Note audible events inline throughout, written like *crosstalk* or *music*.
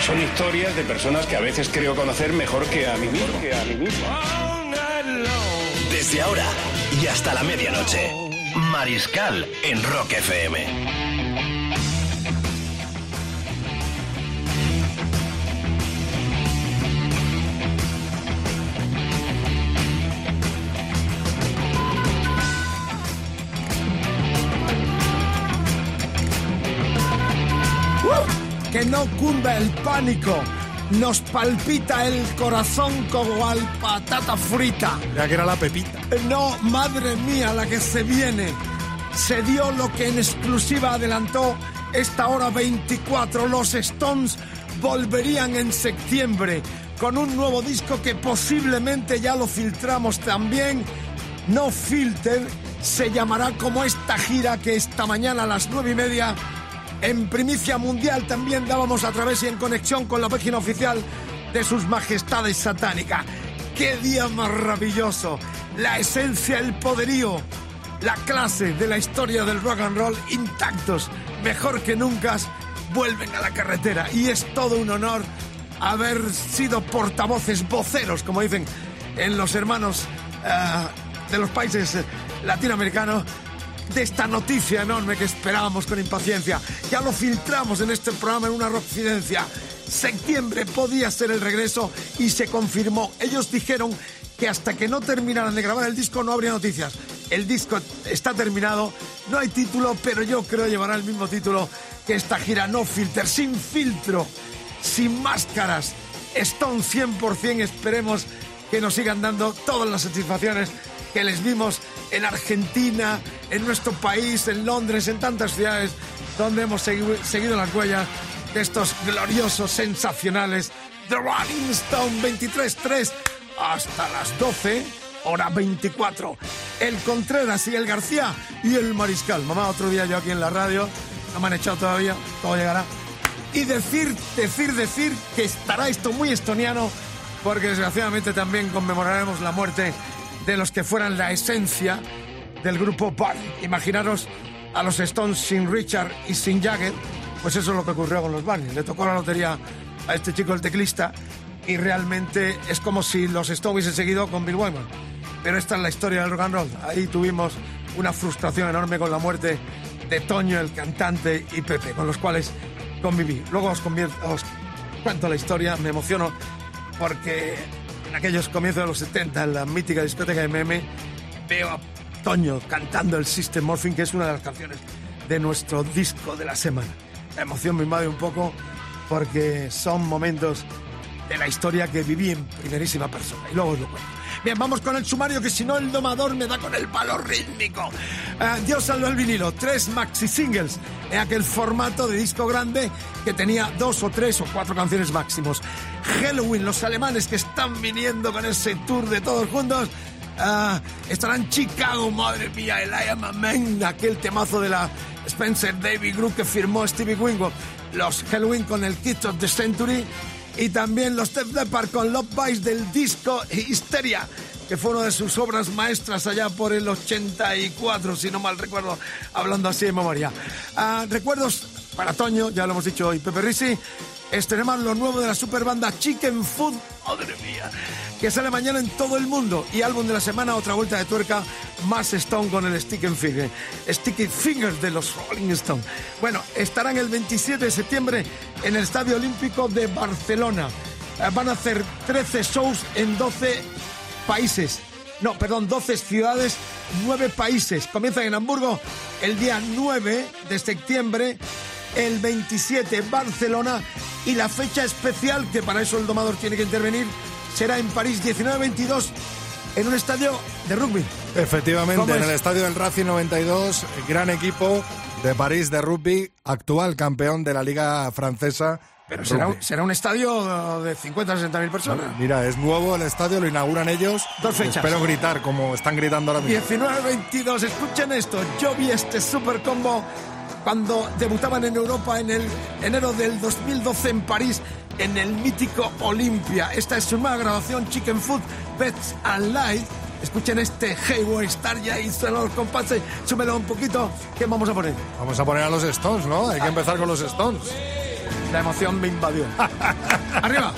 Son historias de personas que a veces creo conocer mejor que a mí mismo. Desde ahora y hasta la medianoche. Mariscal en Rock FM. Que no cunda el pánico. Nos palpita el corazón como al patata frita. Ya que era la pepita. No, madre mía, la que se viene. Se dio lo que en exclusiva adelantó esta hora 24. Los Stones volverían en septiembre con un nuevo disco que posiblemente ya lo filtramos también. No Filter se llamará como esta gira que esta mañana a las nueve y media en primicia mundial también dábamos a través y en conexión con la página oficial de sus majestades satánicas. ¡Qué día maravilloso! La esencia, el poderío, la clase de la historia del rock and roll intactos, mejor que nunca, vuelven a la carretera. Y es todo un honor haber sido portavoces, voceros, como dicen en los hermanos eh, de los países latinoamericanos, de esta noticia enorme que esperábamos con impaciencia. Ya lo filtramos en este programa en una roccidencia. Septiembre podía ser el regreso y se confirmó. Ellos dijeron que hasta que no terminaran de grabar el disco no habría noticias. El disco está terminado, no hay título, pero yo creo llevará el mismo título que esta gira No Filter, sin filtro, sin máscaras. Stone 100%, esperemos que nos sigan dando todas las satisfacciones que les vimos en Argentina, en nuestro país, en Londres, en tantas ciudades donde hemos segui- seguido las huellas de estos gloriosos, sensacionales The Rolling Stone 23.3 hasta las 12, hora 24. El Contreras y el García y el Mariscal. Mamá, otro día yo aquí en la radio, no me todavía, todo llegará. Y decir, decir, decir que estará esto muy estoniano, porque desgraciadamente también conmemoraremos la muerte de los que fueran la esencia del grupo Barney. Imaginaros a los Stones sin Richard y sin Jagger, pues eso es lo que ocurrió con los Barney. Le tocó la lotería a este chico, el teclista, y realmente es como si los Stones hubiesen seguido con Bill Wyman. Pero esta es la historia del rock and roll. Ahí tuvimos una frustración enorme con la muerte de Toño, el cantante, y Pepe, con los cuales conviví. Luego os, os cuento la historia, me emociono, porque en aquellos comienzos de los 70, en la mítica discoteca MM, veo a Toño cantando el System Morphing, que es una de las canciones de nuestro disco de la semana. La emoción me invade un poco porque son momentos de la historia que viví en primerísima persona. Y luego os lo cuento. Bien, vamos con el sumario, que si no el domador me da con el palo rítmico. Ah, Dios salvó el vinilo, tres maxi singles en aquel formato de disco grande que tenía dos o tres o cuatro canciones máximos. Halloween, los alemanes que están viniendo con ese tour de todos juntos. Ah, estarán en Chicago, madre mía, el I Am a Man, aquel temazo de la Spencer David Group que firmó Stevie Winwood. Los Halloween con el Kids of the Century y también los Def Leppard con Love Bites del disco Histeria, que fue una de sus obras maestras allá por el 84, si no mal recuerdo, hablando así de memoria. Ah, recuerdos para Toño, ya lo hemos dicho hoy, Pepe Risi, estrenamos lo nuevo de la super banda Chicken Food, madre mía, que sale mañana en todo el mundo, y álbum de la semana, otra vuelta de tuerca, más Stone con el Stick and Finger, Sticky Fingers de los Rolling Stone. Bueno, estarán el 27 de septiembre en el Estadio Olímpico de Barcelona. Eh, Van a hacer 13 shows en 12 países. No, perdón, 12 ciudades, 9 países. Comienzan en Hamburgo el día 9 de septiembre, el 27 Barcelona y la fecha especial, que para eso el domador tiene que intervenir, será en París 19-22 en un estadio de rugby. Efectivamente, ¿Cómo en el estadio del Racing 92, gran equipo de París de rugby, actual campeón de la Liga Francesa Pero será, un- Rugby. será un estadio de 50 o 60 mil personas. Mira, es nuevo el estadio, lo inauguran ellos. Dos fechas. Espero gritar como están gritando ahora mismo. 19-22, escuchen esto. Yo vi este super combo cuando debutaban en Europa en el enero del 2012 en París, en el mítico Olimpia. Esta es su nueva grabación, Chicken Food, Pets and Light. Escuchen este Hayward Star ya hizo los compases. Súmelo un poquito. ¿Qué vamos a poner? Vamos a poner a los Stones, ¿no? Hay que empezar con los Stones. La emoción me invadió. *laughs* Arriba.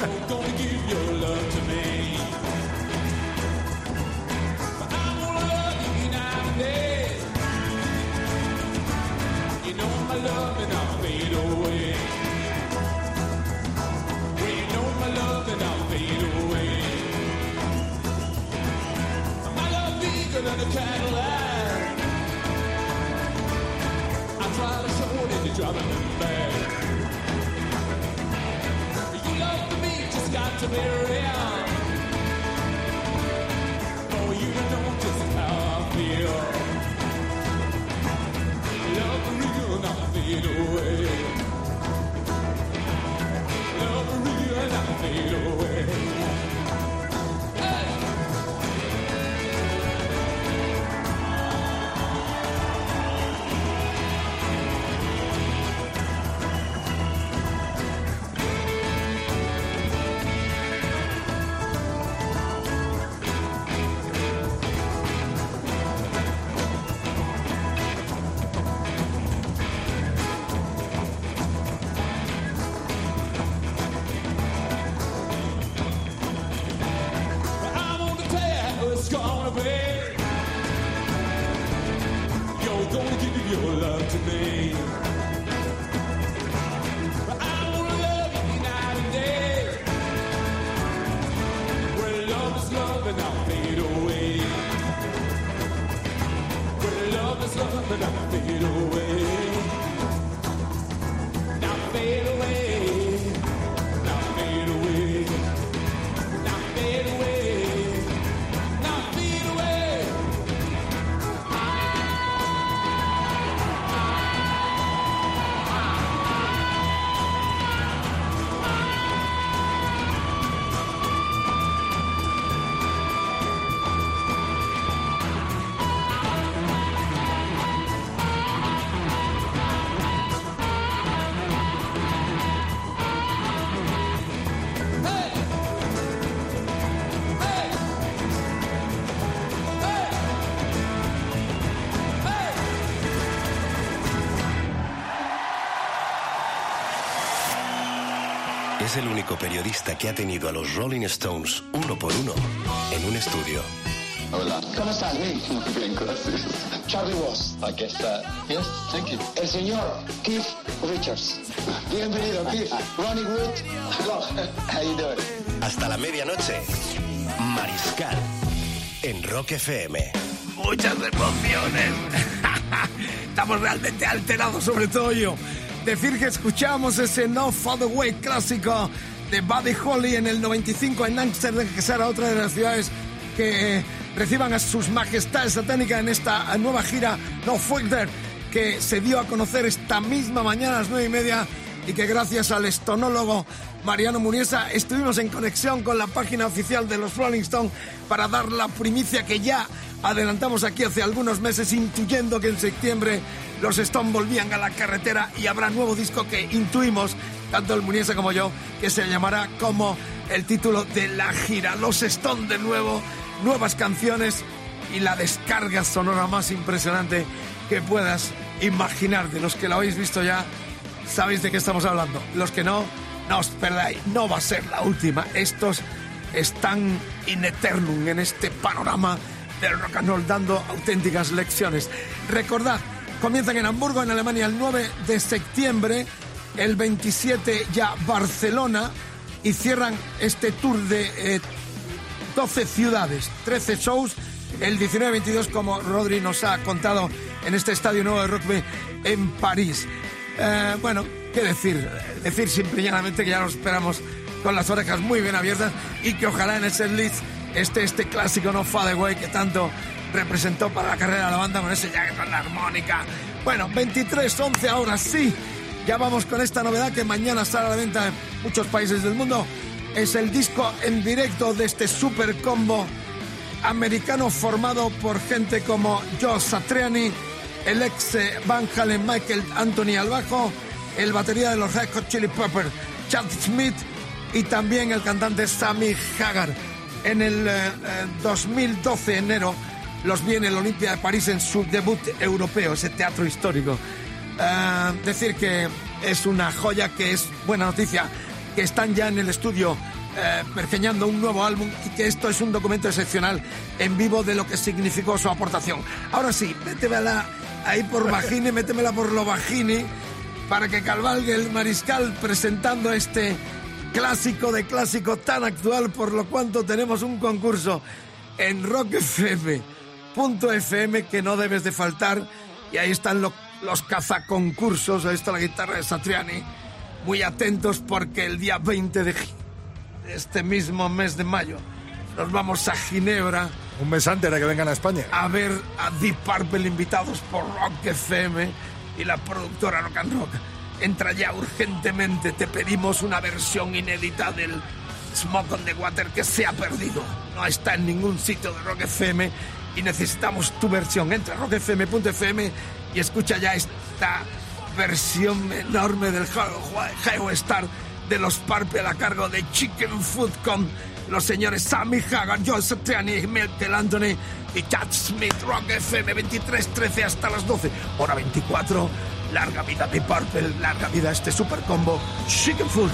living under Cadillac. I try to show it and you're driving me mad. You love me, just got to be real. Es el único periodista que ha tenido a los Rolling Stones uno por uno en un estudio. Hola. ¿Cómo estás? Muy bien, gracias. Charlie Ross. Aquí está. Yes, thank you. El señor Keith Richards. Bienvenido, Keith. Ronnie Wood. How you doing? Hasta la medianoche, Mariscal en Rock FM. Muchas emociones. *laughs* Estamos realmente alterados, sobre todo yo. Decir que escuchamos ese No Father Way clásico de Buddy Holly en el 95 en Amsterdam, que será otra de las ciudades que eh, reciban a sus majestades satánicas en esta nueva gira No Further, que se dio a conocer esta misma mañana a las nueve y media y que gracias al estonólogo Mariano Muniesa estuvimos en conexión con la página oficial de los Rolling Stones para dar la primicia que ya adelantamos aquí hace algunos meses intuyendo que en septiembre los Stones volvían a la carretera y habrá nuevo disco que intuimos, tanto el Muniesa como yo, que se llamará como el título de la gira. Los Stones de nuevo, nuevas canciones y la descarga sonora más impresionante que puedas imaginar. De los que lo habéis visto ya, sabéis de qué estamos hablando. Los que no, no os perdáis, no va a ser la última. Estos están in eternum en este panorama del rock and roll dando auténticas lecciones. Recordad, comienzan en Hamburgo, en Alemania, el 9 de septiembre, el 27 ya Barcelona y cierran este tour de eh, 12 ciudades, 13 shows, el 19-22 como Rodri nos ha contado en este estadio nuevo de rugby en París. Eh, bueno, ¿qué decir? Decir simple y llanamente que ya nos esperamos con las orejas muy bien abiertas y que ojalá en el setlist esté este clásico No Fade Away que tanto representó para la carrera de la banda con ese ya con la armónica. Bueno, 23-11 ahora sí. Ya vamos con esta novedad que mañana sale a la venta en muchos países del mundo. Es el disco en directo de este super combo americano formado por gente como Joe Satriani, el ex Van Halen Michael Anthony al bajo, el batería de los Red Hot Chili Peppers Chad Smith y también el cantante Sammy Hagar. En el 2012, enero, los vi en el Olimpia de París en su debut europeo, ese teatro histórico. decir que es una joya, que es buena noticia, que están ya en el estudio eh, pergeñando un nuevo álbum y que esto es un documento excepcional en vivo de lo que significó su aportación. Ahora sí, métemela ahí por *laughs* Bajini, métemela por lo Bajini para que calvalgue el mariscal presentando este clásico de clásico tan actual, por lo cuanto tenemos un concurso en Rock FM, que no debes de faltar, y ahí están los cazaconcursos, ahí está la guitarra de Satriani, muy atentos porque el día 20 de este mismo mes de mayo nos vamos a Ginebra. Un mes antes de que vengan a España. A ver a Deep Purple invitados por Rock FM y la productora Rock and Rock. Entra ya urgentemente, te pedimos una versión inédita del Smoke on the Water que se ha perdido. No está en ningún sitio de Rock FM y necesitamos tu versión. Entra a rockfm.fm y escucha ya esta versión enorme del Geo Star de los Purple a cargo de Chicken Food con los señores Sammy Hagar, Joe Satriani, Michael Anthony y Chad Smith, Rock FM 23-13 hasta las 12, hora 24. Larga vida de Purple, larga vida este super combo Chicken Food.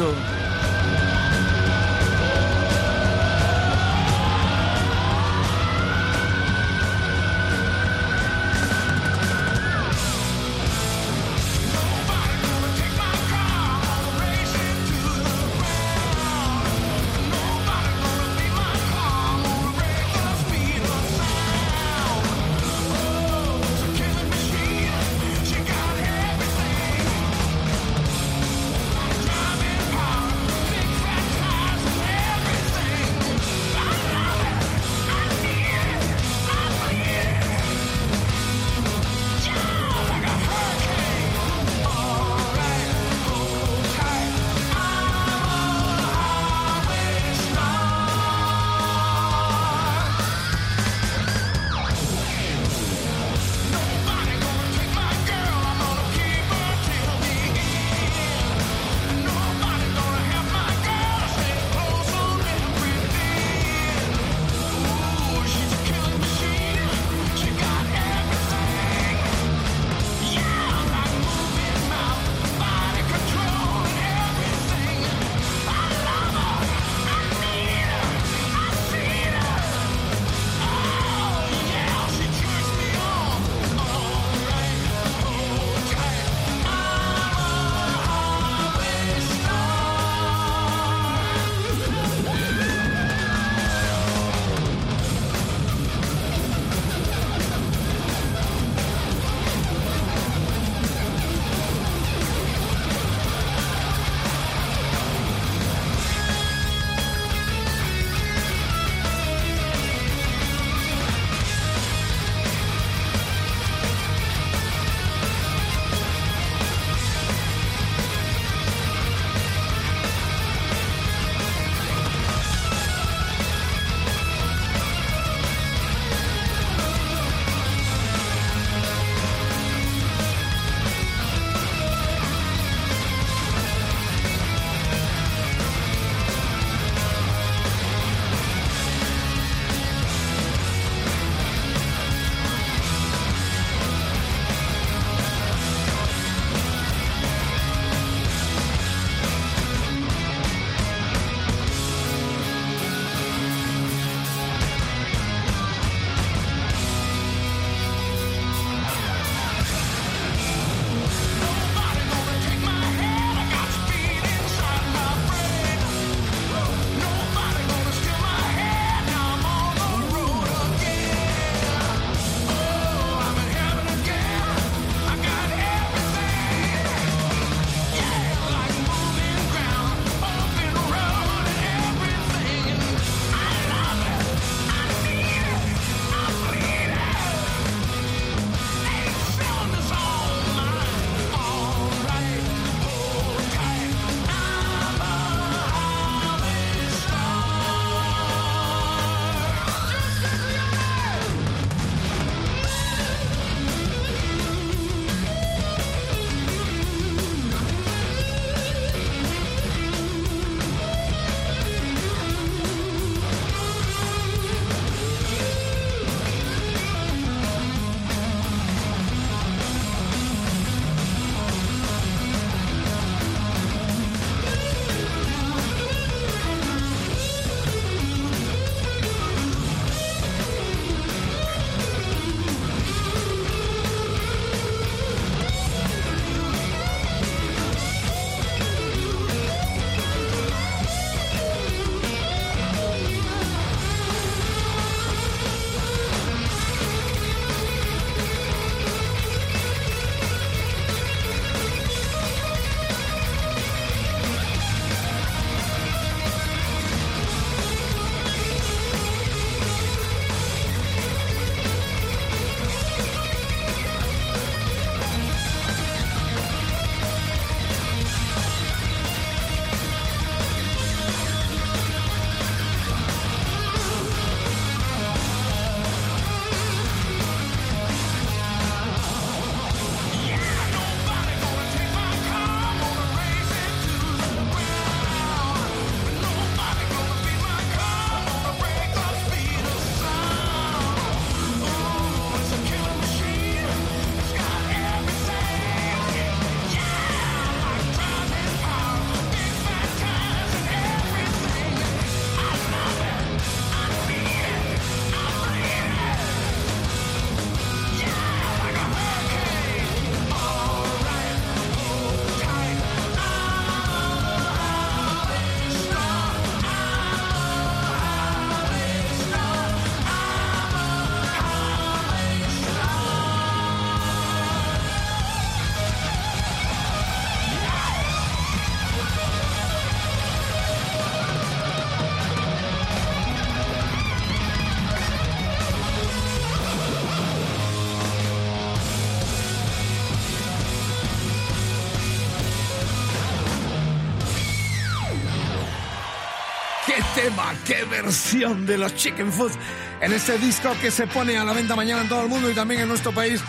Tema, qué versión de los Chicken Food en este disco que se pone a la venta mañana en todo el mundo y también en nuestro país,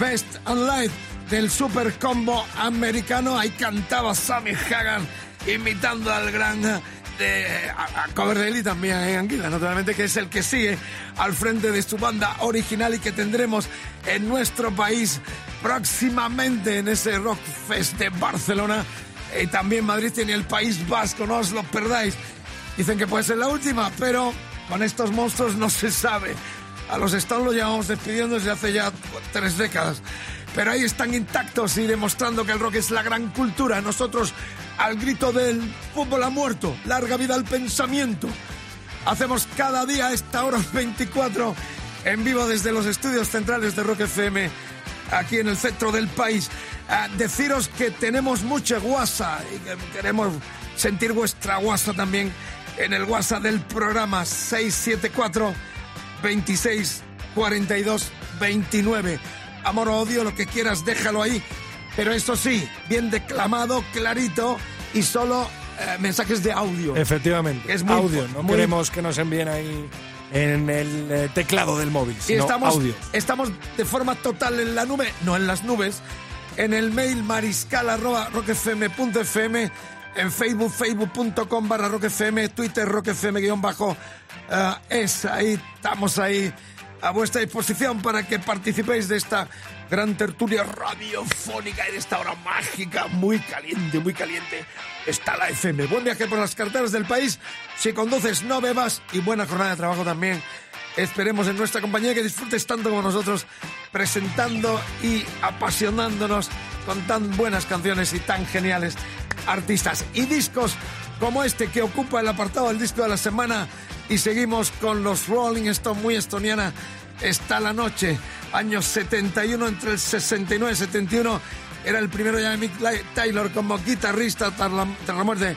Best and Light del Super Combo americano. Ahí cantaba Sammy Hagan imitando al gran de a, a Coverdale también en Anguila, naturalmente, que es el que sigue al frente de su banda original y que tendremos en nuestro país próximamente en ese Rock Fest de Barcelona. Y también Madrid tiene el País Vasco, no os lo perdáis. Dicen que puede ser la última, pero con estos monstruos no se sabe. A los Stones lo llevamos despidiendo desde hace ya tres décadas. Pero ahí están intactos y demostrando que el rock es la gran cultura. Nosotros, al grito del fútbol ha muerto, larga vida al pensamiento. Hacemos cada día esta hora *laughs* 24 en vivo desde los estudios centrales de Rock FM, aquí en el centro del país. A deciros que tenemos mucha guasa y que queremos sentir vuestra guasa también en el WhatsApp del programa 674 26 42 29. Amor o odio, lo que quieras, déjalo ahí. Pero eso sí, bien declamado, clarito y solo eh, mensajes de audio. Efectivamente. Es muy audio, no muy- queremos que nos envíen ahí en el eh, teclado del móvil, Y sino estamos, audio. estamos de forma total en la nube, no en las nubes, en el mail mariscal arroba en Facebook, facebook.com barra rockfm, Twitter rockfm guion bajo, eh, es ahí, estamos ahí a vuestra disposición para que participéis de esta gran tertulia radiofónica en esta hora mágica, muy caliente, muy caliente. Está la FM. Buen viaje por las carreteras del país. Si conduces, no bebas y buena jornada de trabajo también. Esperemos en nuestra compañía que disfrutes tanto como nosotros presentando y apasionándonos con tan buenas canciones y tan geniales artistas y discos como este que ocupa el apartado del disco de la semana. Y seguimos con los Rolling Stones muy estoniana. Está la noche años 71 entre el 69 y 71 era el primero ya de Mick Taylor como guitarrista tras la, tras la muerte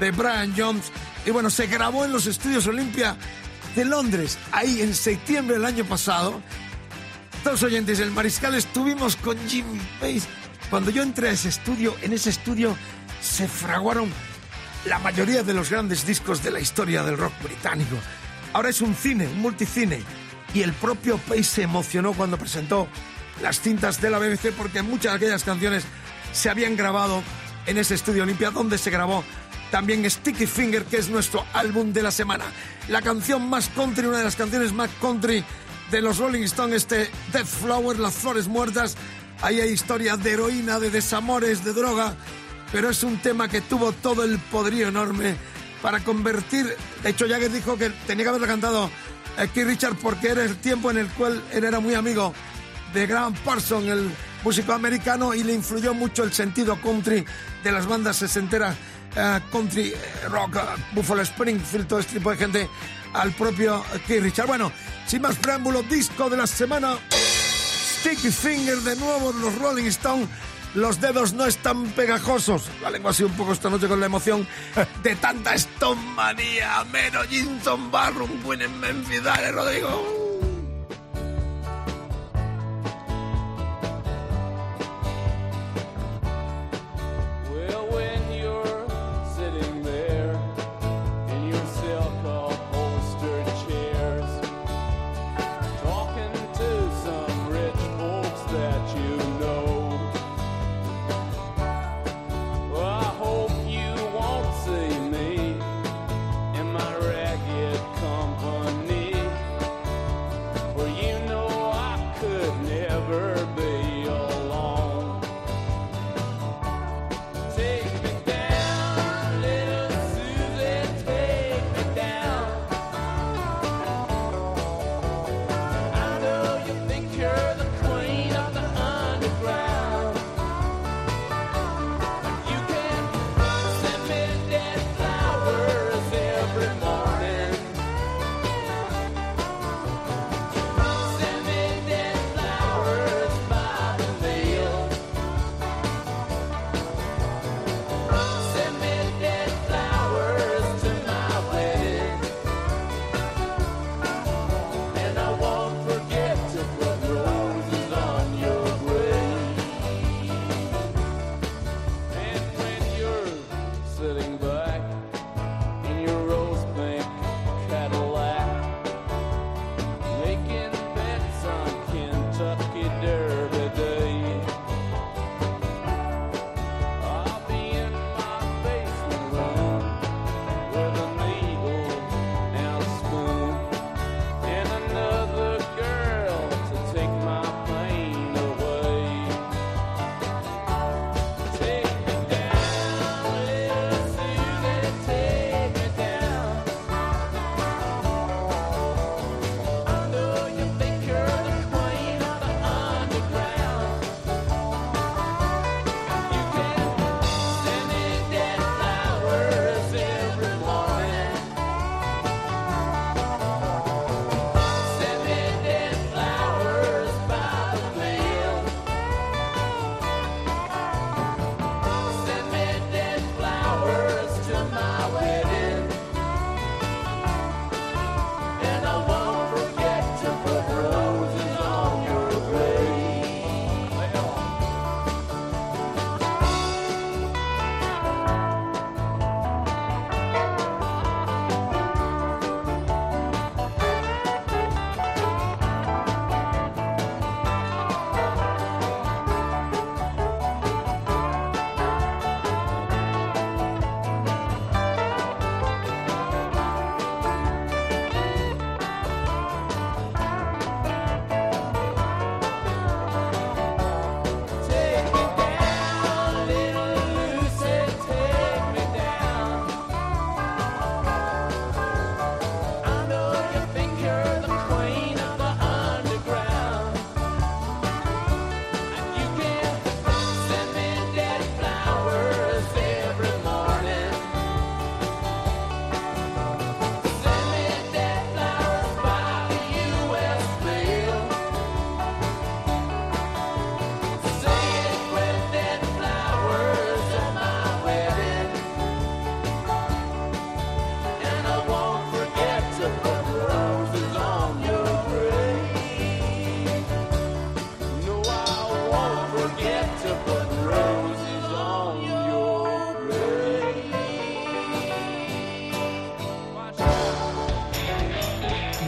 de Brian Jones. Y bueno se grabó en los estudios Olimpia de Londres ahí en septiembre del año pasado todos oyentes, el Mariscal estuvimos con Jimmy Page. Cuando yo entré a ese estudio, en ese estudio se fraguaron la mayoría de los grandes discos de la historia del rock británico. Ahora es un cine, un multicine. Y el propio Page se emocionó cuando presentó las cintas de la BBC porque muchas de aquellas canciones se habían grabado en ese estudio Olimpia donde se grabó también Sticky Finger, que es nuestro álbum de la semana. La canción más country, una de las canciones más country de los Rolling Stones, este Death Flower, Las Flores Muertas. Ahí hay historia de heroína, de desamores, de droga, pero es un tema que tuvo todo el poderío enorme para convertir. De hecho, Jagger dijo que tenía que haberlo cantado Keith Richard porque era el tiempo en el cual él era muy amigo de Graham Parson, el músico americano, y le influyó mucho el sentido country de las bandas sesenteras, eh, country eh, rock, eh, Buffalo Springfield, todo este tipo de gente, al propio Keith Richard. Bueno, sin más preámbulo, disco de la semana, Sticky Finger de nuevo, los Rolling Stones. Los dedos no están pegajosos. La lengua sido un poco esta noche con la emoción de tanta Stone manía. Mero Jinson Barrum, Winnie Memphis, dale, Rodrigo.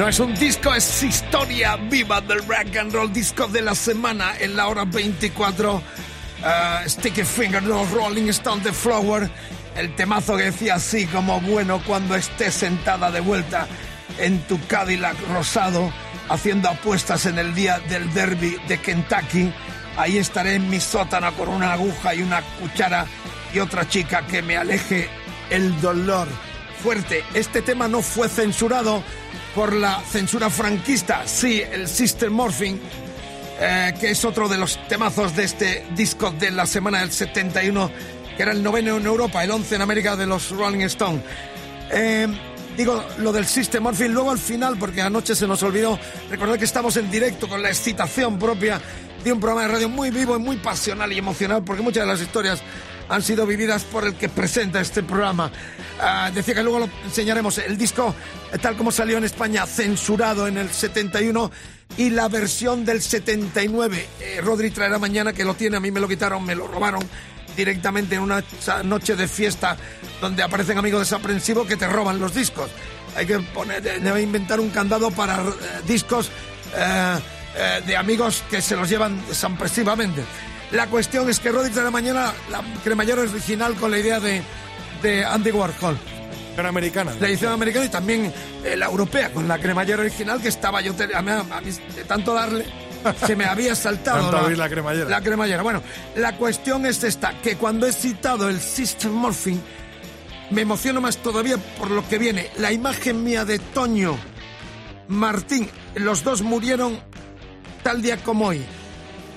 Es un disco, es historia viva del rock and roll, disco de la semana en la hora 24. Uh, Sticky Finger, los Rolling Stones de Flower, el temazo que decía así como bueno cuando estés sentada de vuelta en tu Cadillac rosado, haciendo apuestas en el día del derby de Kentucky. Ahí estaré en mi sótano con una aguja y una cuchara y otra chica que me aleje el dolor. Fuerte, este tema no fue censurado por la censura franquista, sí, el Sister Morphing, eh, que es otro de los temazos de este disco de la semana del 71, que era el noveno en Europa, el 11 en América de los Rolling Stones. Eh, digo lo del Sister Morphing, luego al final, porque anoche se nos olvidó recordar que estamos en directo con la excitación propia de un programa de radio muy vivo y muy pasional y emocional, porque muchas de las historias han sido vividas por el que presenta este programa. Ah, decía que luego lo enseñaremos. El disco, eh, tal como salió en España, censurado en el 71 y la versión del 79. Eh, Rodri traerá mañana que lo tiene, a mí me lo quitaron, me lo robaron directamente en una noche de fiesta donde aparecen amigos desaprensivos que te roban los discos. Hay que poner, inventar un candado para eh, discos de amigos que se los llevan desaprensivamente. La cuestión es que Rodri de la mañana, la cremallera original con la idea de, de Andy Warhol. La americana. La edición americana y también eh, la europea, con la cremallera original que estaba yo, a mí, a mí, de tanto darle, *laughs* se me había saltado la, la, cremallera. La cremallera. Bueno, la cuestión es esta, que cuando he citado el System Morphing, me emociono más todavía por lo que viene. La imagen mía de Toño Martín, los dos murieron tal día como hoy.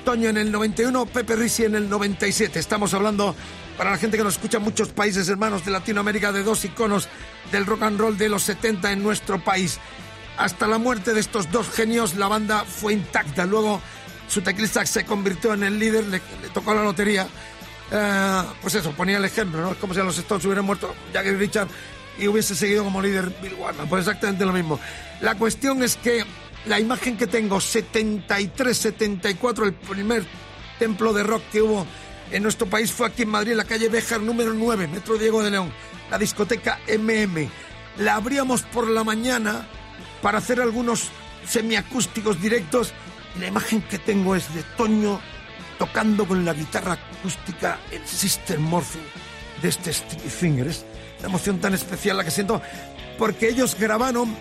Toño en el 91, Pepe Risi en el 97. Estamos hablando, para la gente que nos escucha muchos países hermanos de Latinoamérica, de dos iconos del rock and roll de los 70 en nuestro país. Hasta la muerte de estos dos genios, la banda fue intacta. Luego, su teclista se convirtió en el líder, le, tocó la lotería. Eh, pues eso, ponía el ejemplo, ¿no? Es como si a los Stones hubieran muerto Jagger Richard y hubiese seguido como líder Bill Warner. Pues exactamente lo mismo. La cuestión es que la imagen que tengo, 73, 74, el primer templo de rock que hubo en nuestro país fue aquí en Madrid, en la calle Béjar número 9, Metro Diego de León, la discoteca MM. La abríamos por la mañana para hacer algunos semiacústicos directos la imagen que tengo es de Toño tocando con la guitarra acústica el Sister Morphing de este Sticky Fingers. una emoción tan especial la que siento porque ellos grabaron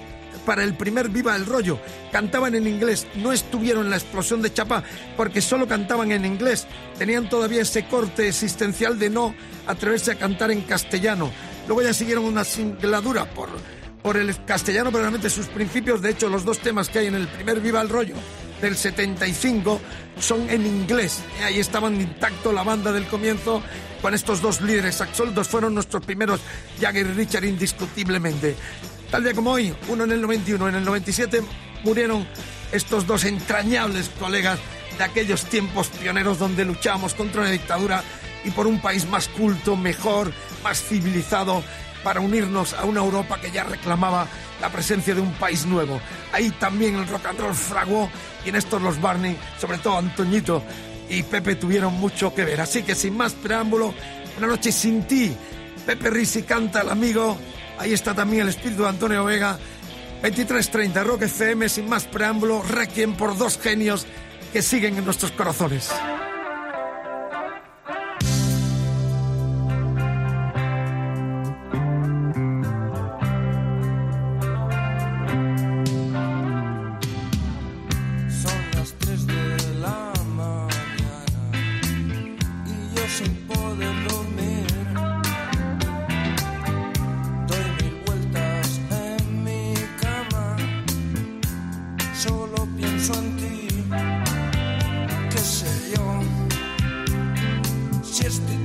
para el primer Viva el Rollo. Cantaban en inglés, no estuvieron en la explosión de Chapa porque solo cantaban en inglés. Tenían todavía ese corte existencial de no atreverse a cantar en castellano. Luego ya siguieron una singladura por, por el castellano, pero realmente sus principios, de hecho, los dos temas que hay en el primer Viva el Rollo del 75 son en inglés. Ahí estaban intacto la banda del comienzo con estos dos líderes absolutos. Fueron nuestros primeros Jagger y Richard indiscutiblemente. Tal día como hoy, uno en el 91, en el 97, murieron estos dos entrañables colegas de aquellos tiempos pioneros donde luchamos contra una dictadura y por un país más culto, mejor, más civilizado, para unirnos a una Europa que ya reclamaba la presencia de un país nuevo. Ahí también el rock and roll fraguó y en estos los Barney, sobre todo Antoñito y Pepe tuvieron mucho que ver. Así que sin más preámbulo, una noche sin ti. Pepe Risi canta el amigo Ahí está también el espíritu de Antonio Vega. 23.30 Rock FM, sin más preámbulo, Requiem por dos genios que siguen en nuestros corazones.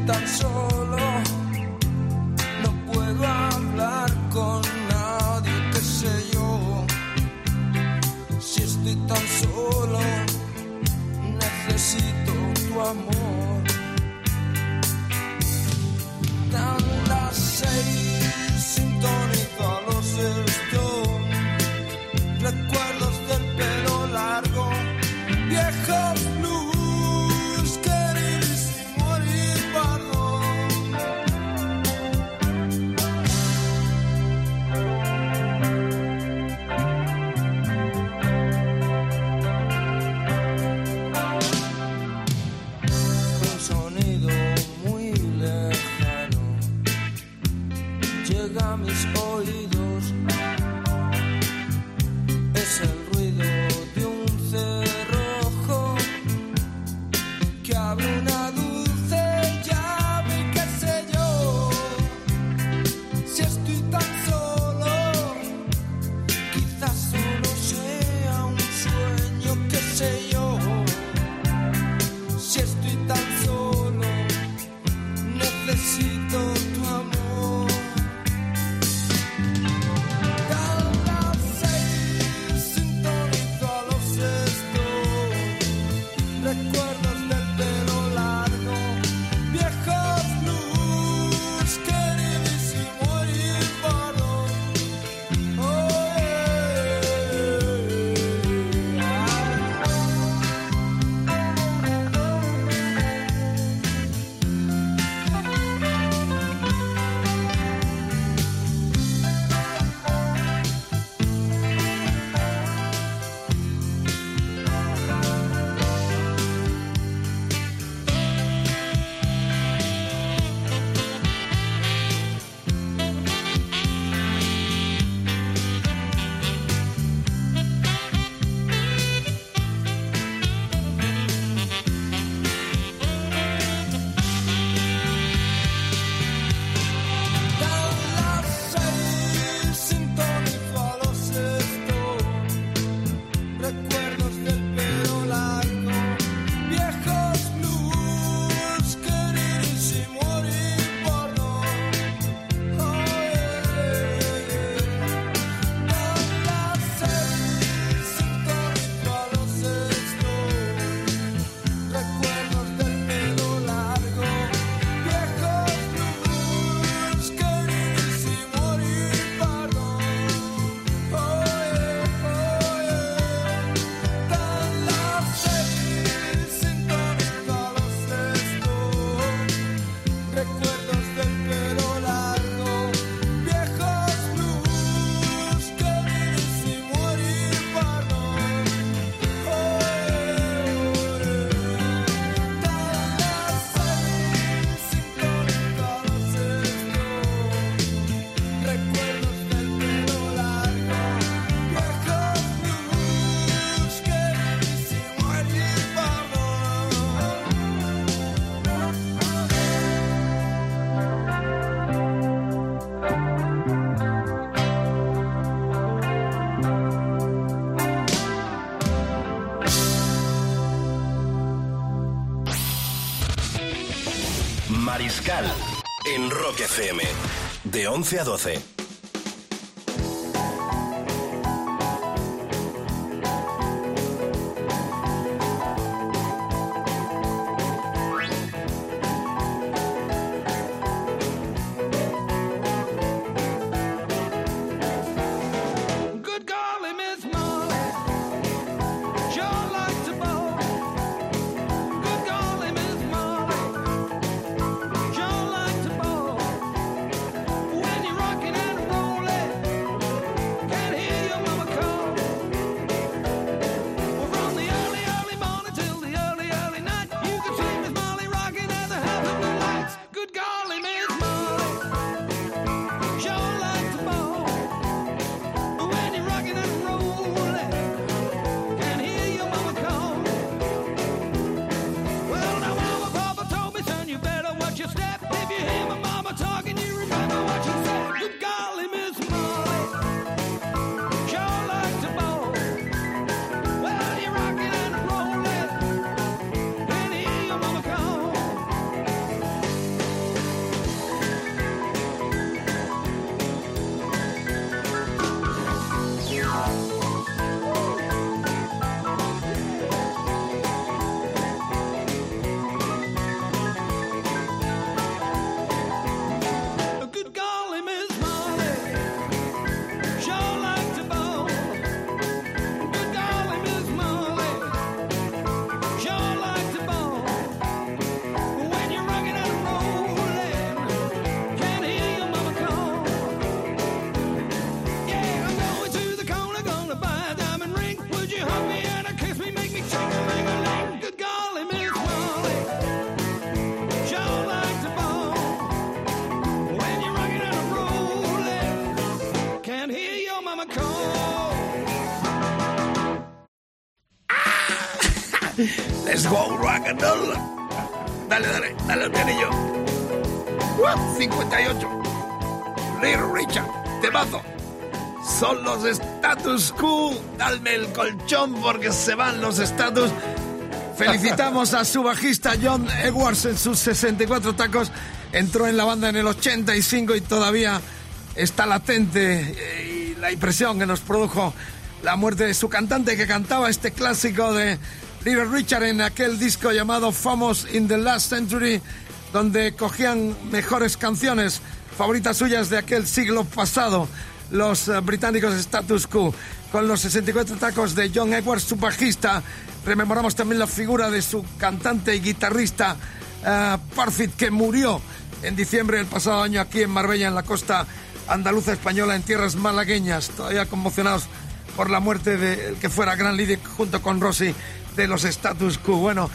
tan solo. Rock FM. De 11 a 12. Porque se van los status. Felicitamos a su bajista John Edwards en sus 64 tacos. Entró en la banda en el 85 y todavía está latente eh, la impresión que nos produjo la muerte de su cantante que cantaba este clásico de Little Richard en aquel disco llamado Famous in the Last Century, donde cogían mejores canciones favoritas suyas de aquel siglo pasado, los eh, británicos Status Quo, con los 64 tacos de John Edwards, su bajista. Rememoramos también la figura de su cantante y guitarrista eh, Parfit, que murió en diciembre del pasado año aquí en Marbella, en la costa andaluza española, en tierras malagueñas, todavía conmocionados por la muerte del que fuera gran líder junto con Rossi de los status quo. Bueno,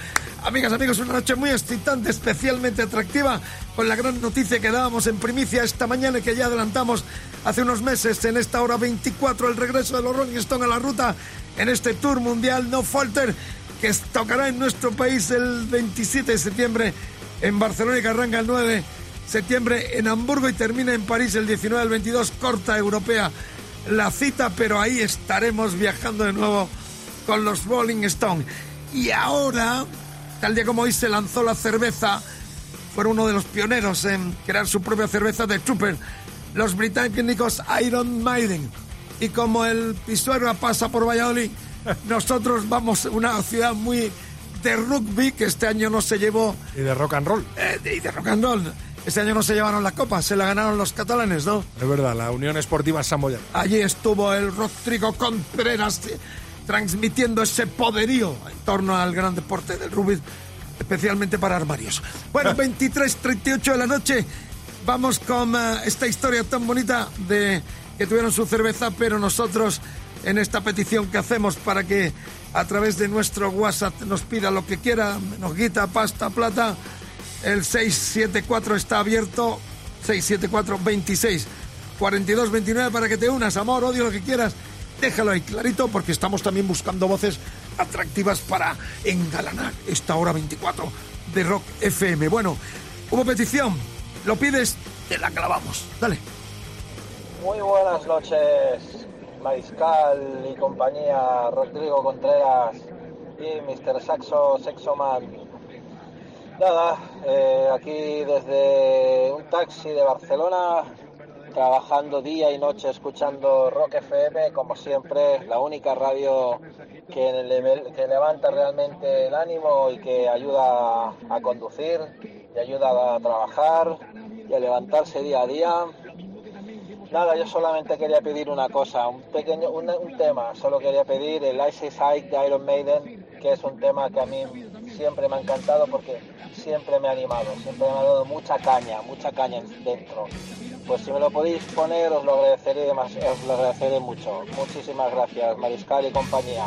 amigas, amigos, una noche muy excitante, especialmente atractiva, con la gran noticia que dábamos en primicia esta mañana y que ya adelantamos hace unos meses en esta hora 24, el regreso de los Rolling Stones a la ruta en este tour mundial No Falter que tocará en nuestro país el 27 de septiembre en Barcelona y que arranca el 9 de septiembre en Hamburgo y termina en París el 19 al 22, corta europea la cita, pero ahí estaremos viajando de nuevo con los Rolling Stones. Y ahora, tal día como hoy se lanzó la cerveza, fueron uno de los pioneros en crear su propia cerveza de Trooper, los británicos Iron Maiden. Y como el pisuerga pasa por Valladolid, *laughs* nosotros vamos a una ciudad muy de rugby que este año no se llevó. Y de rock and roll. Eh, y de rock and roll. Este año no se llevaron la copa, se la ganaron los catalanes, ¿no? Es verdad, la Unión Esportiva Samoyana. Allí estuvo el Rodrigo Contreras transmitiendo ese poderío en torno al gran deporte del rugby, especialmente para armarios. Bueno, *laughs* 23.38 de la noche, vamos con eh, esta historia tan bonita de que tuvieron su cerveza, pero nosotros en esta petición que hacemos para que a través de nuestro WhatsApp nos pida lo que quiera, nos guita, pasta, plata, el 674 está abierto, 674 26 42 29 para que te unas, amor, odio, lo que quieras. Déjalo ahí clarito porque estamos también buscando voces atractivas para engalanar esta hora 24 de Rock FM. Bueno, hubo petición, lo pides, te la clavamos. Dale. Muy buenas noches, Mariscal y compañía, Rodrigo Contreras y Mr. Saxo Sexoman. Nada, eh, aquí desde un taxi de Barcelona, trabajando día y noche escuchando Rock FM, como siempre, la única radio que, le- que levanta realmente el ánimo y que ayuda a conducir, y ayuda a trabajar y a levantarse día a día. Nada, yo solamente quería pedir una cosa, un pequeño, un, tema, solo quería pedir el Ice Hike de Iron Maiden, que es un tema que a mí siempre me ha encantado porque siempre me ha animado, siempre me ha dado mucha caña, mucha caña dentro. Pues si me lo podéis poner os lo agradeceré, demas- os lo agradeceré mucho. Muchísimas gracias, Mariscal y compañía.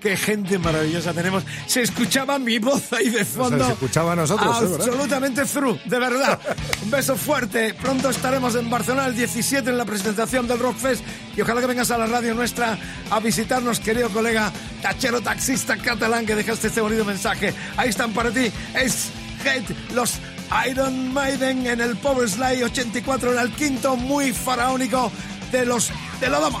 Qué gente maravillosa tenemos. Se escuchaba mi voz ahí de fondo. se escuchaba a nosotros, ¿eh? Absolutamente through, de verdad. *laughs* Un beso fuerte. Pronto estaremos en Barcelona el 17 en la presentación del Rockfest y ojalá que vengas a la radio nuestra a visitarnos, querido colega tachero taxista catalán que dejaste este bonito mensaje. Ahí están para ti. Es Hate, los Iron Maiden en el Power Slide 84 era el quinto muy faraónico de los de la dama.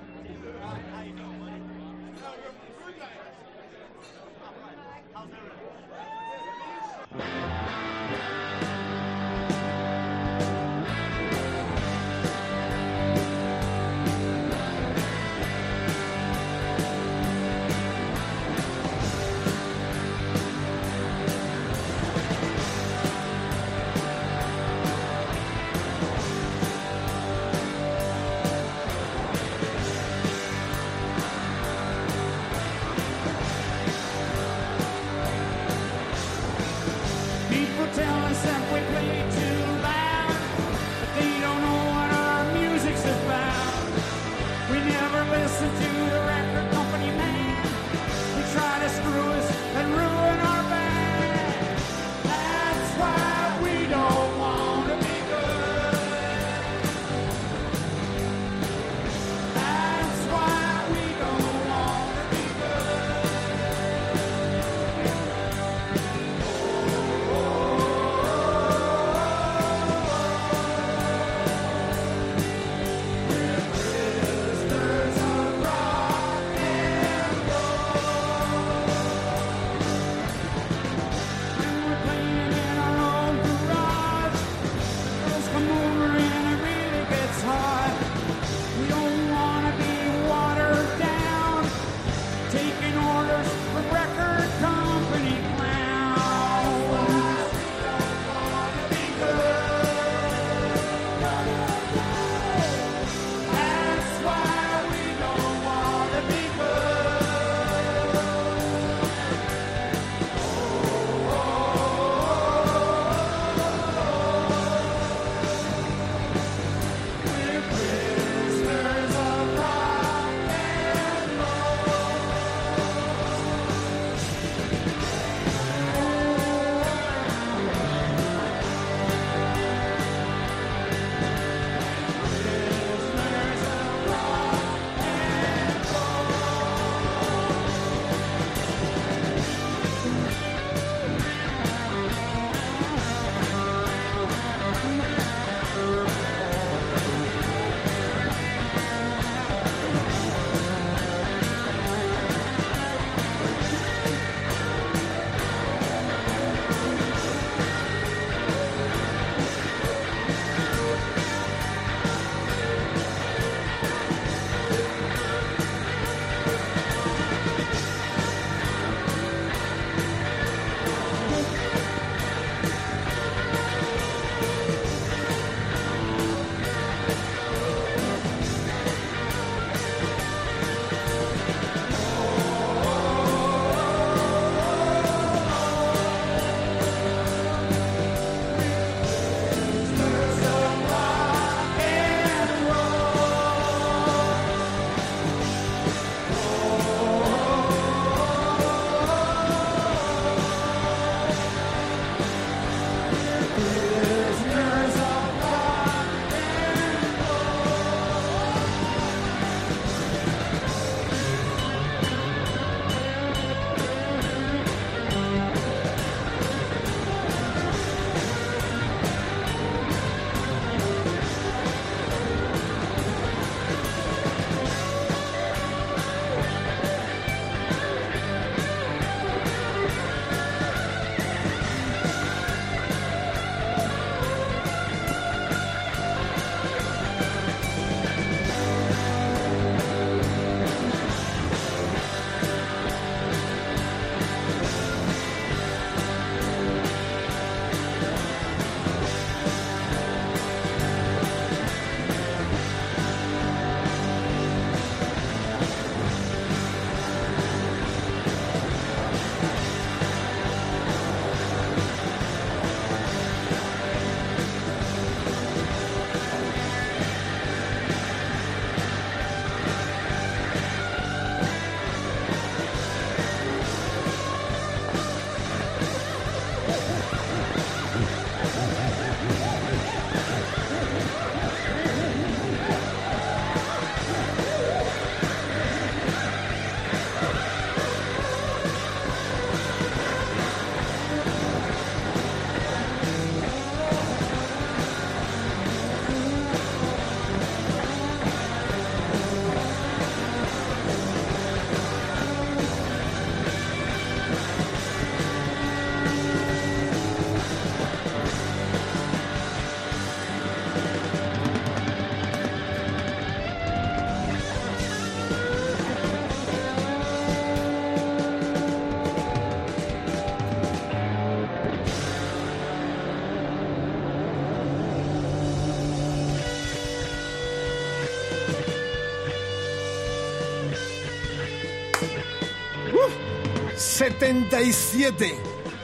77.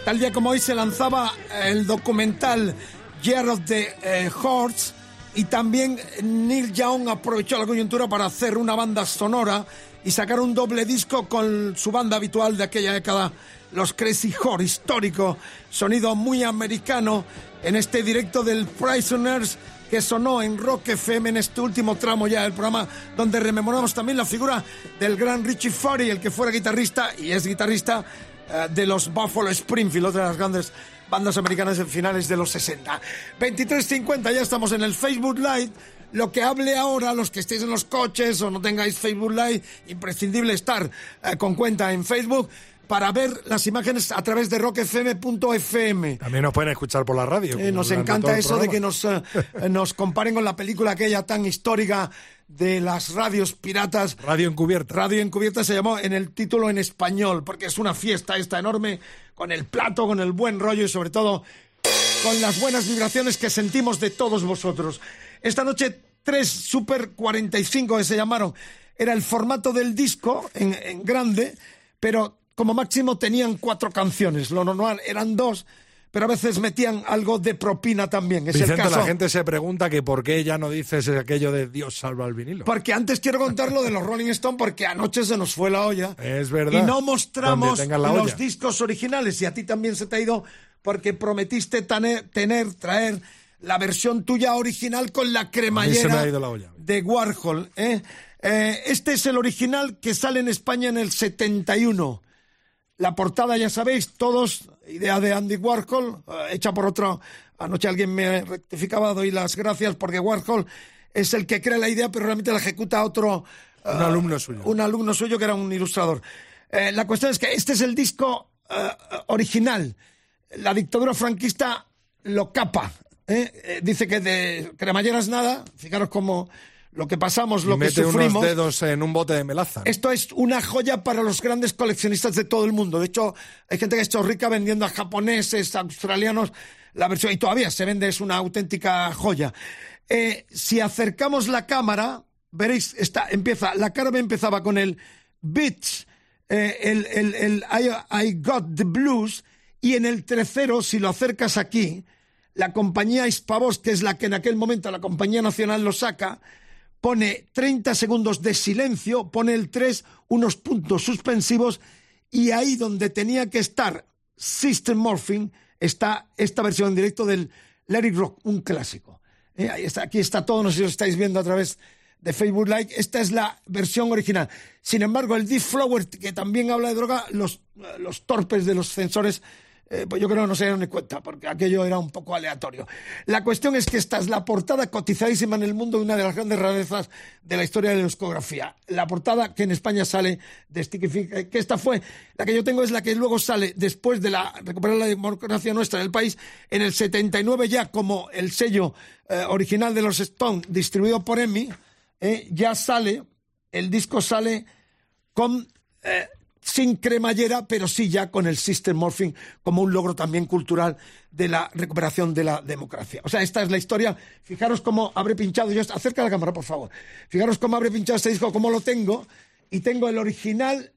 Tal día como hoy se lanzaba el documental Year of the eh, Horse y también Neil Young aprovechó la coyuntura para hacer una banda sonora y sacar un doble disco con su banda habitual de aquella década, los Crazy Horse, histórico, sonido muy americano en este directo del Prisoners que sonó en Rock FM en este último tramo ya del programa, donde rememoramos también la figura del gran Richie Fury, el que fuera guitarrista y es guitarrista eh, de los Buffalo Springfield, otra de las grandes bandas americanas en finales de los 60. 23.50, ya estamos en el Facebook Live. Lo que hable ahora, los que estéis en los coches o no tengáis Facebook Live, imprescindible estar eh, con cuenta en Facebook para ver las imágenes a través de rockfm.fm. También nos pueden escuchar por la radio. Eh, nos encanta eso de que nos, eh, nos comparen con la película aquella tan histórica de las radios piratas. Radio encubierta. Radio encubierta se llamó en el título en español, porque es una fiesta esta enorme, con el plato, con el buen rollo y sobre todo con las buenas vibraciones que sentimos de todos vosotros. Esta noche, tres Super 45 que se llamaron. Era el formato del disco en, en grande, pero como máximo tenían cuatro canciones. Lo normal eran dos, pero a veces metían algo de propina también. Es el Vicente, caso. la gente se pregunta que por qué ya no dices aquello de Dios salva al vinilo. Porque antes quiero contar lo de los Rolling Stone porque anoche se nos fue la olla. Es verdad. Y no mostramos los olla. discos originales y a ti también se te ha ido porque prometiste tener, traer la versión tuya original con la cremallera la de Warhol. ¿eh? Eh, este es el original que sale en España en el 71. La portada, ya sabéis, todos, idea de Andy Warhol, eh, hecha por otro. Anoche alguien me rectificaba, doy las gracias porque Warhol es el que crea la idea, pero realmente la ejecuta otro. eh, Un alumno suyo. Un alumno suyo que era un ilustrador. Eh, la cuestión es que este es el disco eh, original. La dictadura franquista lo capa. ¿eh? Eh, dice que de cremalleras nada. Fijaros cómo lo que pasamos, Y lo que mete sufrimos. unos dedos en un bote de melaza. Esto es una joya para los grandes coleccionistas de todo el mundo. De hecho, hay gente que ha hecho rica vendiendo a japoneses, a australianos, la versión, y todavía se vende, es una auténtica joya. Eh, si acercamos la cámara, veréis, está, empieza, la cara me empezaba con el Beats, eh, el, el, el I, I Got the Blues, y en el tercero, si lo acercas aquí, la compañía Hispavox, que es la que en aquel momento la compañía nacional lo saca, pone 30 segundos de silencio, pone el 3, unos puntos suspensivos, y ahí donde tenía que estar System Morphing está esta versión en directo del It Rock, un clásico. Eh, aquí está todo, no sé si lo estáis viendo a través de Facebook Live. Esta es la versión original. Sin embargo, el Deep Flower, que también habla de droga, los, los torpes de los censores, eh, pues yo creo que no se dieron ni cuenta, porque aquello era un poco aleatorio. La cuestión es que esta es la portada cotizadísima en el mundo de una de las grandes rarezas de la historia de la discografía. La portada que en España sale de Sticky Fingers, que esta fue, la que yo tengo es la que luego sale después de la recuperar la democracia nuestra en el país, en el 79 ya como el sello eh, original de los Stones, distribuido por EMI, eh, ya sale, el disco sale con eh, sin cremallera, pero sí ya con el System Morphing como un logro también cultural de la recuperación de la democracia. O sea, esta es la historia. Fijaros cómo habré pinchado yo. Acerca la cámara, por favor. Fijaros cómo habré pinchado este disco, cómo lo tengo. Y tengo el original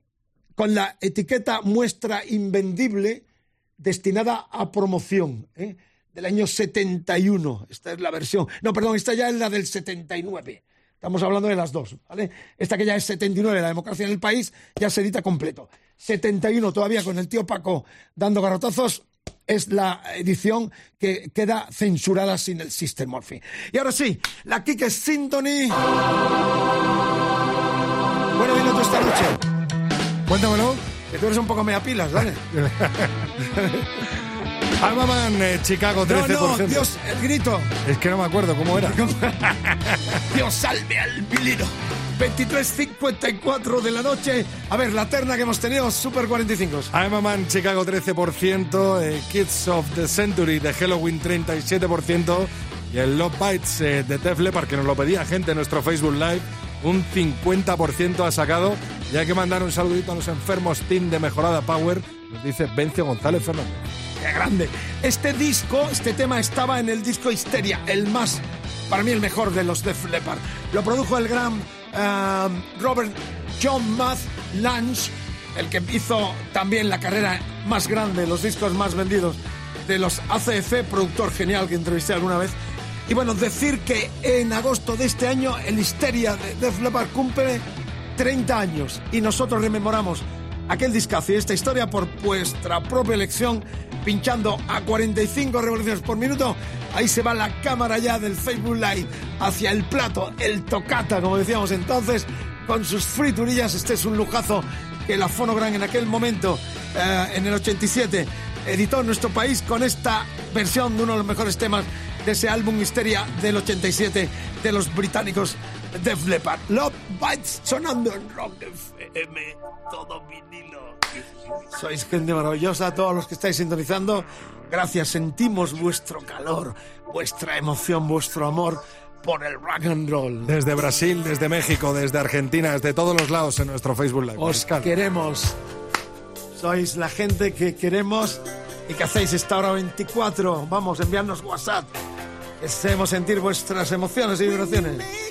con la etiqueta muestra invendible destinada a promoción. ¿eh? Del año 71. Esta es la versión. No, perdón, esta ya es la del 79. Estamos hablando de las dos, ¿vale? Esta que ya es 79, la democracia en el país, ya se edita completo. 71 todavía con el tío Paco dando garrotazos, es la edición que queda censurada sin el System Morphy. Y ahora sí, la Kike Symphony. Bueno, dile tú esta noche. Cuéntamelo. Que tú eres un poco mea pilas, ¿vale? *laughs* Almaman, eh, Chicago, 13%. No, no, Dios, el grito. Es que no me acuerdo cómo era. *laughs* Dios salve al vilino. 23.54 de la noche. A ver, la terna que hemos tenido, Super 45. I'm a Man, Chicago 13%, eh, Kids of the Century de Halloween 37% y el Love Bites eh, de Def Leppard, que nos lo pedía gente en nuestro Facebook Live, un 50% ha sacado. Y hay que mandar un saludito a los enfermos Team de Mejorada Power, nos dice Vencio González Fernández. ¡Qué grande! Este disco, este tema estaba en el disco Histeria, el más, para mí el mejor de los Def Leppard. Lo produjo el gran um, Robert John Math Lange el que hizo también la carrera más grande, los discos más vendidos de los ACF, productor genial que entrevisté alguna vez. Y bueno, decir que en agosto de este año el Histeria de Def Leppard cumple 30 años y nosotros rememoramos aquel discazo y esta historia por vuestra propia elección, pinchando a 45 revoluciones por minuto. Ahí se va la cámara ya del Facebook Live hacia el plato, el tocata, como decíamos entonces, con sus friturillas. Este es un lujazo que la Fonogram en aquel momento, eh, en el 87, editó en nuestro país con esta versión de uno de los mejores temas de ese álbum Histeria del 87 de los británicos Def Leppard. Love Bites sonando en Rock FM, todo vinilo. Sois gente maravillosa, todos los que estáis sintonizando. Gracias, sentimos vuestro calor, vuestra emoción, vuestro amor por el rock and roll. Desde Brasil, desde México, desde Argentina, desde todos los lados en nuestro Facebook Live. Os queremos. Sois la gente que queremos y que hacéis esta hora 24. Vamos, enviarnos WhatsApp. Deseemos sentir vuestras emociones y vibraciones.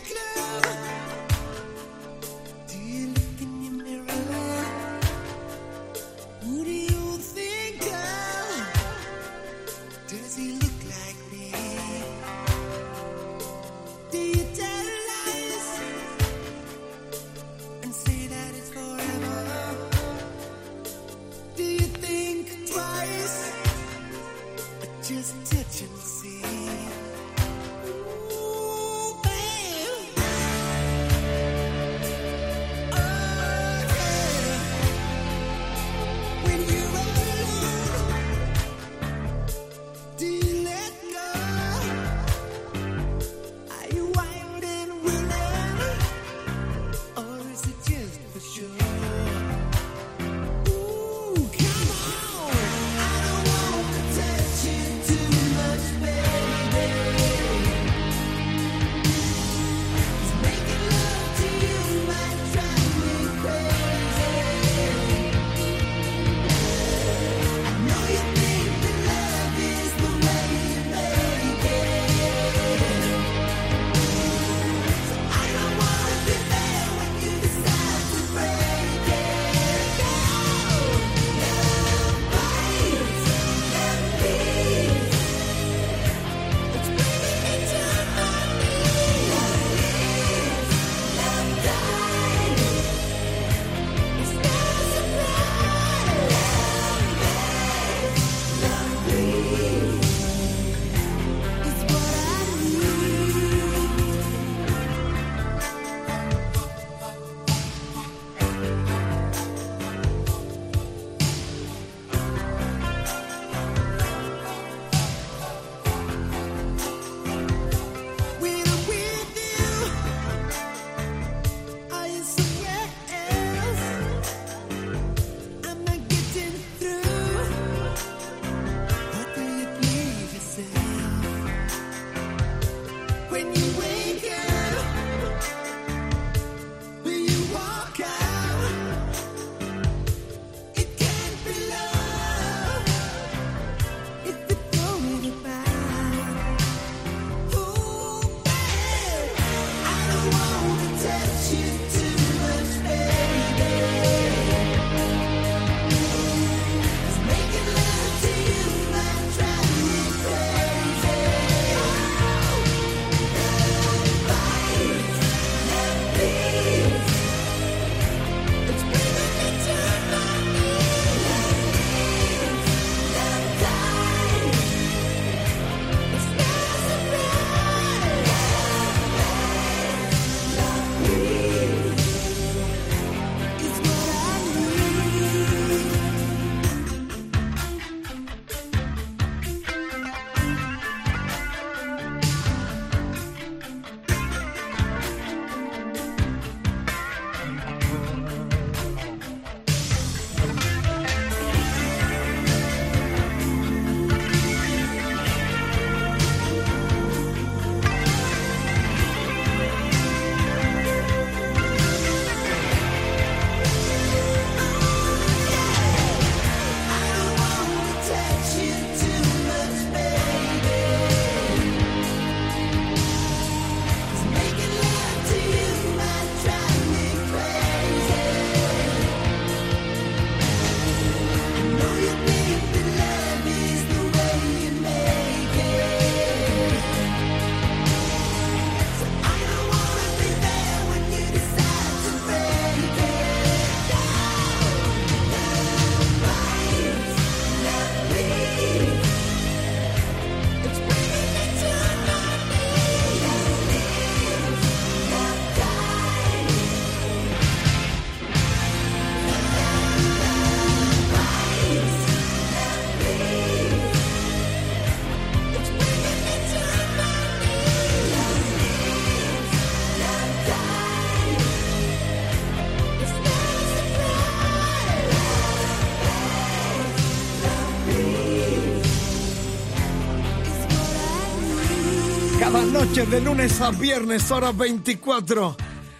De lunes a viernes, hora 24.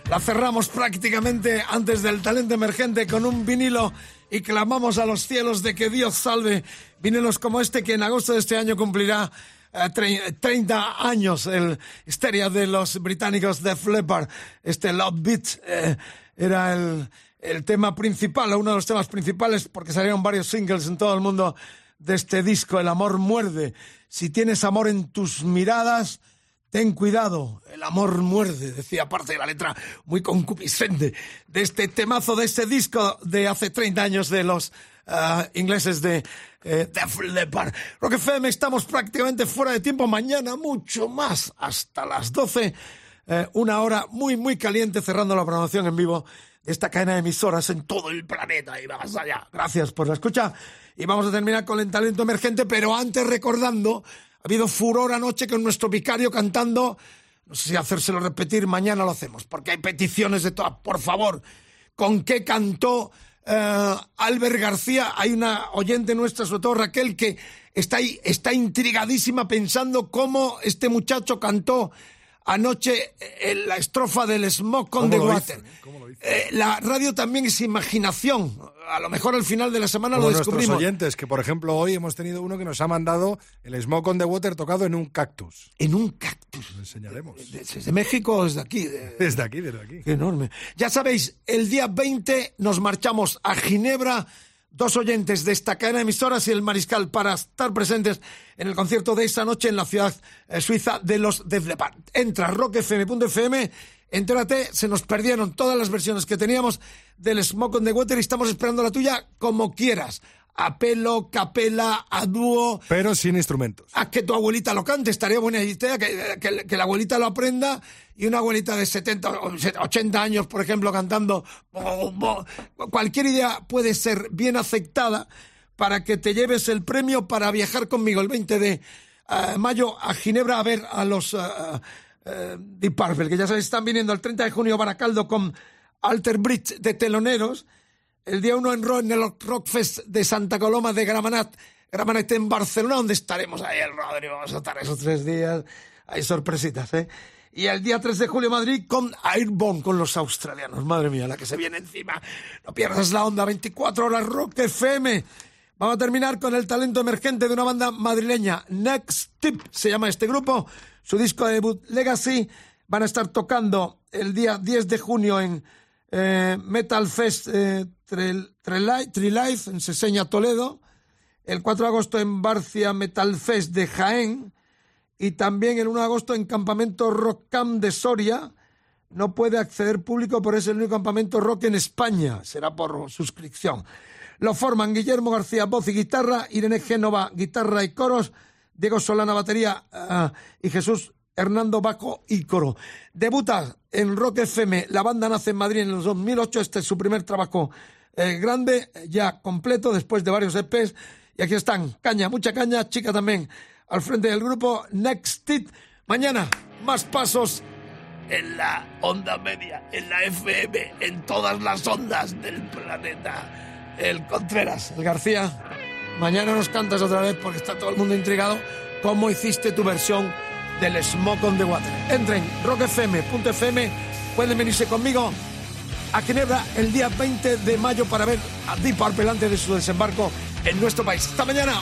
La cerramos prácticamente antes del talento emergente con un vinilo y clamamos a los cielos de que Dios salve vinilos como este que en agosto de este año cumplirá eh, tre- 30 años el histeria de los británicos de Leppard. Este Love Beat eh, era el, el tema principal, uno de los temas principales, porque salieron varios singles en todo el mundo de este disco, El amor muerde. Si tienes amor en tus miradas, ten cuidado, el amor muerde, decía parte de la letra muy concupiscente de este temazo, de este disco de hace 30 años de los ah, ingleses de eh, Def Leppard. Rock FM, estamos prácticamente fuera de tiempo, mañana mucho más, hasta las 12, eh, una hora muy, muy caliente, cerrando la programación en vivo de esta cadena de emisoras en todo el planeta y más allá. Gracias por la escucha. Y vamos a terminar con el talento emergente, pero antes recordando, ha habido furor anoche con nuestro vicario cantando, no sé si hacérselo repetir, mañana lo hacemos, porque hay peticiones de todas. Por favor, ¿con qué cantó eh, Albert García? Hay una oyente nuestra, sobre todo Raquel, que está ahí, está intrigadísima pensando cómo este muchacho cantó anoche en la estrofa del Smoke on ¿Cómo the Water. Eh, la radio también es imaginación. A lo mejor al final de la semana Como lo nuestros descubrimos. oyentes, que por ejemplo hoy hemos tenido uno que nos ha mandado el Smoke on the Water tocado en un cactus. En un cactus. Lo enseñaremos. ¿Desde México o desde aquí? De- *laughs* Desde aquí, desde aquí. Qué enorme. Ya sabéis, el día 20 nos marchamos a Ginebra, dos oyentes de esta cadena de emisoras y el mariscal para estar presentes en el concierto de esa noche en la ciudad eh, suiza de los Def Leppard. Entra rockfm.fm, entérate, se nos perdieron todas las versiones que teníamos del Smoke on the Water y estamos esperando la tuya como quieras. A pelo, capela, a dúo, Pero sin instrumentos. a que tu abuelita lo cante. Estaría buena idea que, que- que la abuelita lo aprenda y una abuelita de 70 o 80 años, por ejemplo, cantando. bo, bo. Cualquier idea puede ser bien aceptada para que te lleves el premio para viajar conmigo el 20 de eh, mayo a Ginebra a ver a los eh, eh, Deep Purple, que ya sabéis, están viniendo el 30 de junio a Baracaldo con Alter Bridge de teloneros. El día 1 en, Ro- en el Rockfest de Santa Coloma de Gramenet, Gramenet en Barcelona, donde estaremos ahí el Rodri. Vamos a estar esos tres días. Hay sorpresitas, ¿eh? Y el día 3 de julio Madrid con Airborne, con los australianos. Madre mía, la que se viene encima. No pierdas la onda, 24 horas Rock FM. Vamos a terminar con el talento emergente de una banda madrileña. Next Tip se llama este grupo. Su disco de debut Legacy van a estar tocando el día 10 de junio en eh, Metal Fest eh, Trilife en Seseña, Toledo. El 4 de agosto en Barcia Metal Fest de Jaén. Y también el 1 de agosto en Campamento Rock Camp de Soria. No puede acceder público, pero es el único campamento rock en España. Será por suscripción. Lo forman Guillermo García, voz y guitarra, Irene Génova, guitarra y coros, Diego Solana, batería ah, y Jesús Hernando Baco y coro. Debuta en Rock FM, la banda nace en Madrid en el 2008, este es su primer trabajo eh, grande, ya completo, después de varios EPs. Y aquí están, caña, mucha caña, chica también, al frente del grupo Next It. Mañana, más pasos en la onda media, en la FM, en todas las ondas del planeta. El Contreras, el García, mañana nos cantas otra vez porque está todo el mundo intrigado cómo hiciste tu versión del Smoke on the Water. Entren rockfm.fm, pueden venirse conmigo a Ginebra el día 20 de mayo para ver a Deep Purple antes de su desembarco en nuestro país. Hasta mañana.